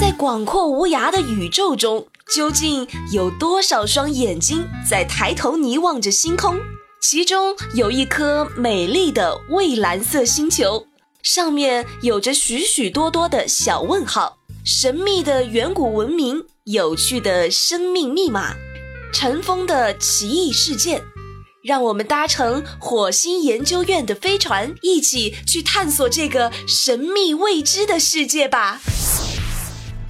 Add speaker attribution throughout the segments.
Speaker 1: 在广阔无涯的宇宙中，究竟有多少双眼睛在抬头凝望着星空？其中有一颗美丽的蔚蓝色星球，上面有着许许多多的小问号。神秘的远古文明，有趣的生命密码，尘封的奇异事件，让我们搭乘火星研究院的飞船，一起去探索这个神秘未知的世界吧。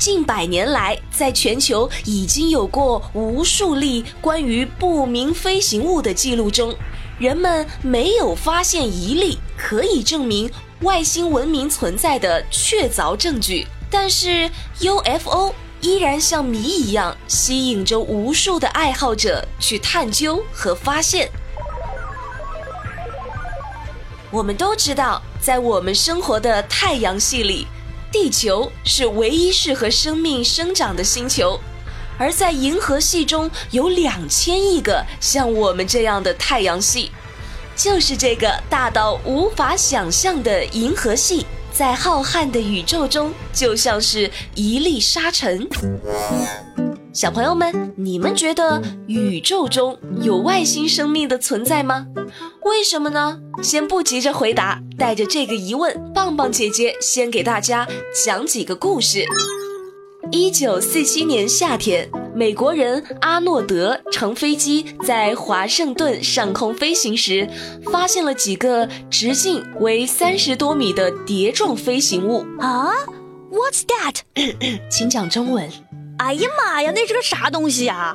Speaker 1: 近百年来，在全球已经有过无数例关于不明飞行物的记录中，人们没有发现一例可以证明外星文明存在的确凿证据。但是 UFO 依然像谜一样，吸引着无数的爱好者去探究和发现。我们都知道，在我们生活的太阳系里。地球是唯一适合生命生长的星球，而在银河系中有两千亿个像我们这样的太阳系，就是这个大到无法想象的银河系，在浩瀚的宇宙中就像是一粒沙尘。小朋友们，你们觉得宇宙中有外星生命的存在吗？为什么呢？先不急着回答，带着这个疑问，棒棒姐姐先给大家讲几个故事。一九四七年夏天，美国人阿诺德乘飞机在华盛顿上空飞行时，发现了几个直径为三十多米的碟状飞行物。
Speaker 2: 啊，What's that？
Speaker 1: 请讲中文。
Speaker 2: 哎呀妈呀，那是个啥东西呀？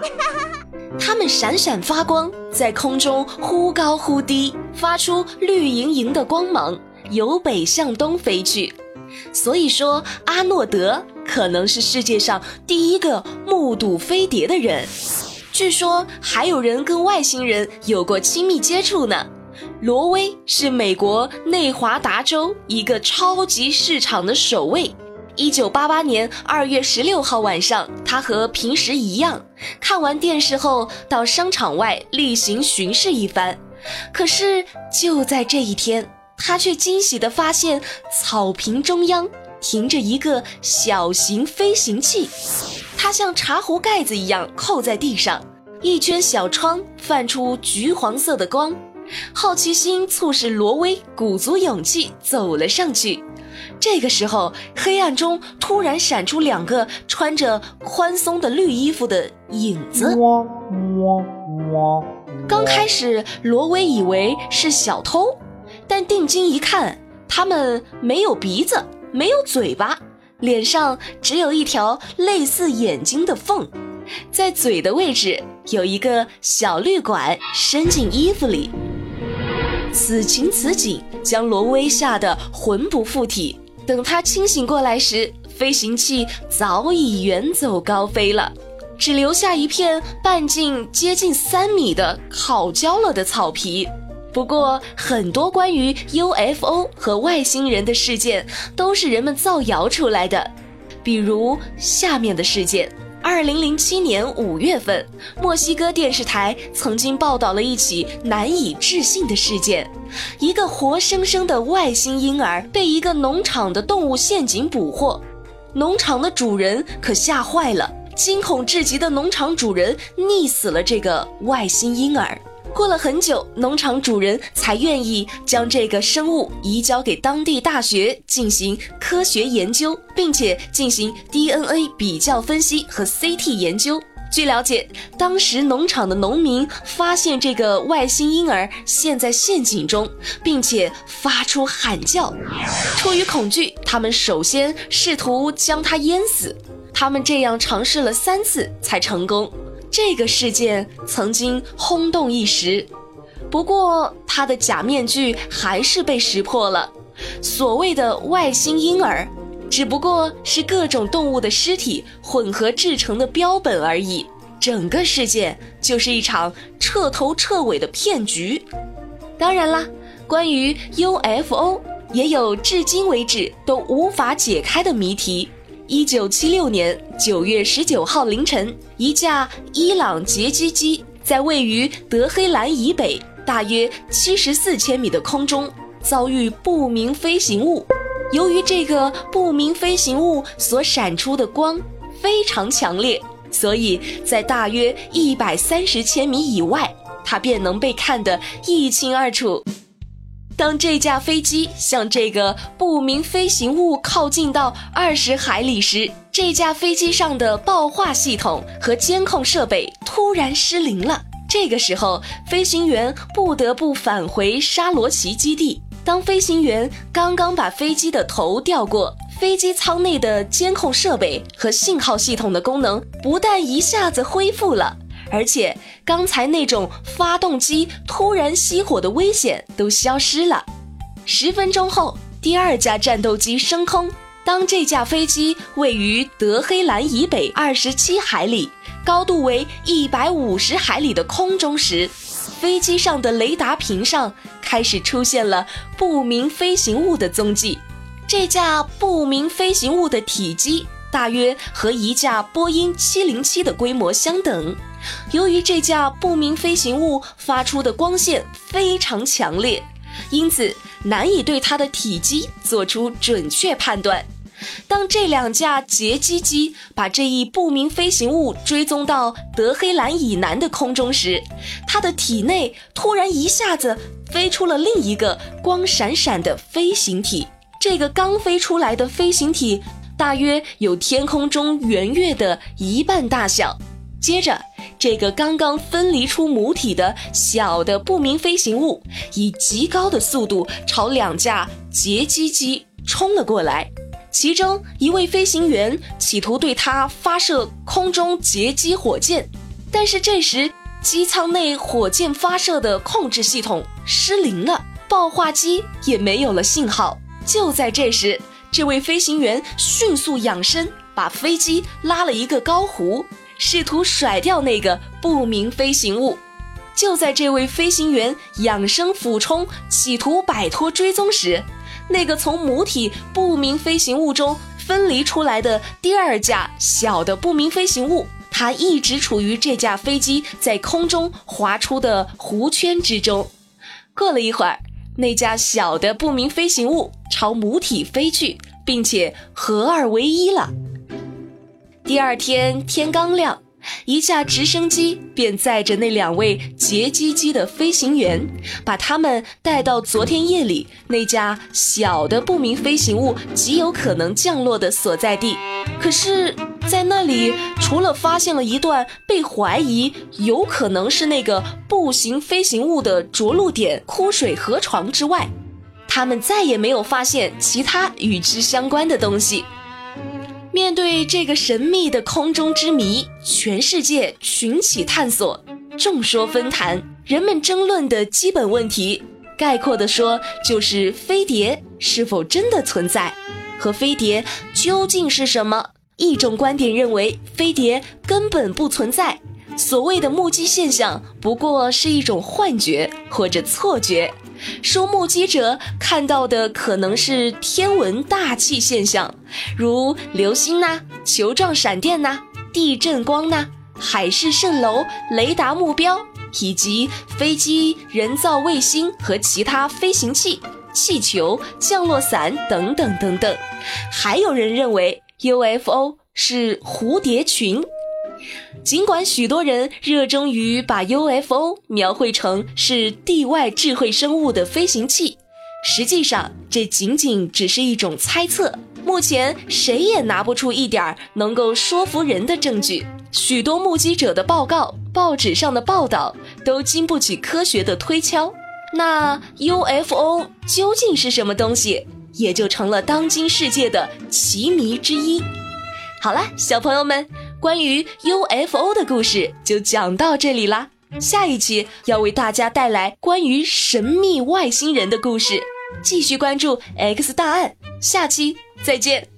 Speaker 1: 它们闪闪发光，在空中忽高忽低，发出绿莹莹的光芒，由北向东飞去。所以说，阿诺德可能是世界上第一个目睹飞碟的人。据说还有人跟外星人有过亲密接触呢。罗威是美国内华达州一个超级市场的守卫。一九八八年二月十六号晚上，他和平时一样，看完电视后到商场外例行巡视一番。可是就在这一天，他却惊喜地发现草坪中央停着一个小型飞行器，它像茶壶盖子一样扣在地上，一圈小窗泛出橘黄色的光。好奇心促使罗威鼓足勇气走了上去。这个时候，黑暗中突然闪出两个穿着宽松的绿衣服的影子。刚开始，罗威以为是小偷，但定睛一看，他们没有鼻子，没有嘴巴，脸上只有一条类似眼睛的缝，在嘴的位置有一个小绿管伸进衣服里。此情此景，将罗威吓得魂不附体。等他清醒过来时，飞行器早已远走高飞了，只留下一片半径接近三米的烤焦了的草皮。不过，很多关于 UFO 和外星人的事件都是人们造谣出来的，比如下面的事件。二零零七年五月份，墨西哥电视台曾经报道了一起难以置信的事件：一个活生生的外星婴儿被一个农场的动物陷阱捕获，农场的主人可吓坏了，惊恐至极的农场主人溺死了这个外星婴儿。过了很久，农场主人才愿意将这个生物移交给当地大学进行科学研究，并且进行 DNA 比较分析和 CT 研究。据了解，当时农场的农民发现这个外星婴儿陷在陷阱中，并且发出喊叫。出于恐惧，他们首先试图将它淹死。他们这样尝试了三次才成功。这个事件曾经轰动一时，不过他的假面具还是被识破了。所谓的外星婴儿，只不过是各种动物的尸体混合制成的标本而已。整个事件就是一场彻头彻尾的骗局。当然啦，关于 UFO 也有至今为止都无法解开的谜题。一九七六年九月十九号凌晨，一架伊朗截击机在位于德黑兰以北大约七十四千米的空中遭遇不明飞行物。由于这个不明飞行物所闪出的光非常强烈，所以在大约一百三十千米以外，它便能被看得一清二楚。当这架飞机向这个不明飞行物靠近到二十海里时，这架飞机上的报话系统和监控设备突然失灵了。这个时候，飞行员不得不返回沙罗奇基地。当飞行员刚刚把飞机的头掉过，飞机舱内的监控设备和信号系统的功能不但一下子恢复了。而且刚才那种发动机突然熄火的危险都消失了。十分钟后，第二架战斗机升空。当这架飞机位于德黑兰以北二十七海里、高度为一百五十海里的空中时，飞机上的雷达屏上开始出现了不明飞行物的踪迹。这架不明飞行物的体积大约和一架波音七零七的规模相等。由于这架不明飞行物发出的光线非常强烈，因此难以对它的体积做出准确判断。当这两架截击机把这一不明飞行物追踪到德黑兰以南的空中时，它的体内突然一下子飞出了另一个光闪闪的飞行体。这个刚飞出来的飞行体大约有天空中圆月的一半大小。接着，这个刚刚分离出母体的小的不明飞行物，以极高的速度朝两架截击机冲了过来。其中一位飞行员企图对它发射空中截击火箭，但是这时机舱内火箭发射的控制系统失灵了，报话机也没有了信号。就在这时，这位飞行员迅速仰身，把飞机拉了一个高弧。试图甩掉那个不明飞行物。就在这位飞行员仰身俯冲，企图摆脱追踪时，那个从母体不明飞行物中分离出来的第二架小的不明飞行物，它一直处于这架飞机在空中划出的弧圈之中。过了一会儿，那架小的不明飞行物朝母体飞去，并且合二为一了。第二天天刚亮，一架直升机便载着那两位劫机机的飞行员，把他们带到昨天夜里那架小的不明飞行物极有可能降落的所在地。可是，在那里除了发现了一段被怀疑有可能是那个步行飞行物的着陆点枯水河床之外，他们再也没有发现其他与之相关的东西。面对这个神秘的空中之谜，全世界群起探索，众说纷纭。人们争论的基本问题，概括的说，就是飞碟是否真的存在，和飞碟究竟是什么。一种观点认为，飞碟根本不存在，所谓的目击现象不过是一种幻觉或者错觉。说目击者看到的可能是天文大气现象，如流星呐、球状闪电呐、地震光呐、海市蜃楼、雷达目标，以及飞机、人造卫星和其他飞行器、气球、降落伞等等等等。还有人认为 UFO 是蝴蝶群。尽管许多人热衷于把 UFO 描绘成是地外智慧生物的飞行器，实际上这仅仅只是一种猜测。目前谁也拿不出一点能够说服人的证据。许多目击者的报告、报纸上的报道都经不起科学的推敲。那 UFO 究竟是什么东西，也就成了当今世界的奇谜之一。好了，小朋友们。关于 UFO 的故事就讲到这里啦，下一期要为大家带来关于神秘外星人的故事，继续关注 X 大案，下期再见。